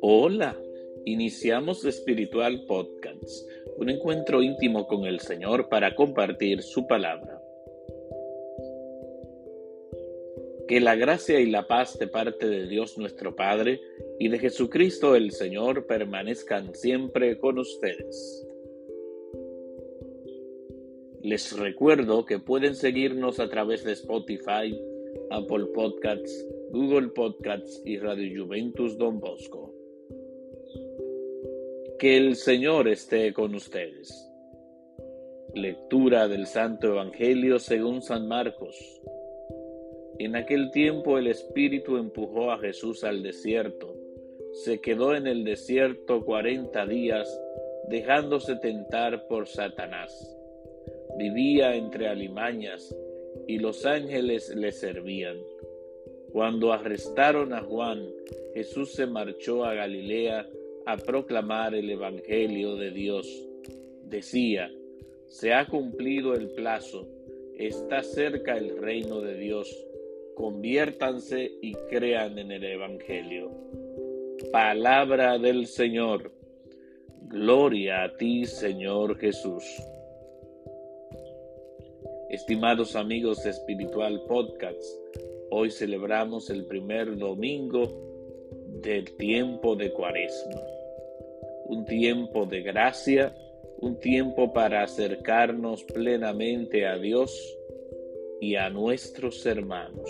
Hola, iniciamos Espiritual Podcast, un encuentro íntimo con el Señor para compartir su palabra. Que la gracia y la paz de parte de Dios nuestro Padre y de Jesucristo el Señor permanezcan siempre con ustedes. Les recuerdo que pueden seguirnos a través de Spotify, Apple Podcasts, Google Podcasts y Radio Juventus Don Bosco. Que el Señor esté con ustedes. Lectura del Santo Evangelio según San Marcos. En aquel tiempo el Espíritu empujó a Jesús al desierto. Se quedó en el desierto cuarenta días, dejándose tentar por Satanás. Vivía entre alimañas y los ángeles le servían. Cuando arrestaron a Juan, Jesús se marchó a Galilea a proclamar el Evangelio de Dios. Decía, se ha cumplido el plazo, está cerca el reino de Dios, conviértanse y crean en el Evangelio. Palabra del Señor. Gloria a ti, Señor Jesús. Estimados amigos de Espiritual Podcast, hoy celebramos el primer domingo del tiempo de Cuaresma un tiempo de gracia, un tiempo para acercarnos plenamente a Dios y a nuestros hermanos.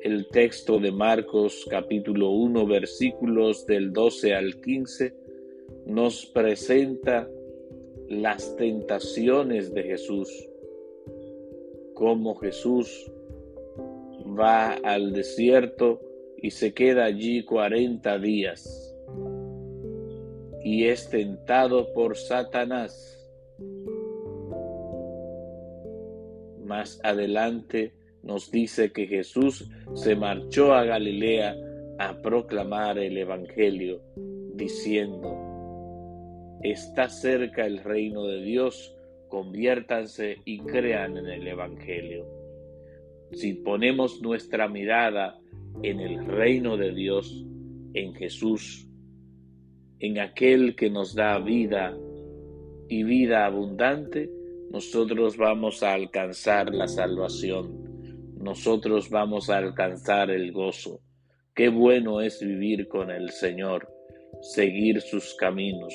El texto de Marcos capítulo 1 versículos del 12 al 15 nos presenta las tentaciones de Jesús, cómo Jesús va al desierto y se queda allí 40 días y es tentado por Satanás. Más adelante nos dice que Jesús se marchó a Galilea a proclamar el Evangelio, diciendo, está cerca el reino de Dios, conviértanse y crean en el Evangelio. Si ponemos nuestra mirada en el reino de Dios, en Jesús, en aquel que nos da vida y vida abundante, nosotros vamos a alcanzar la salvación, nosotros vamos a alcanzar el gozo. Qué bueno es vivir con el Señor, seguir sus caminos.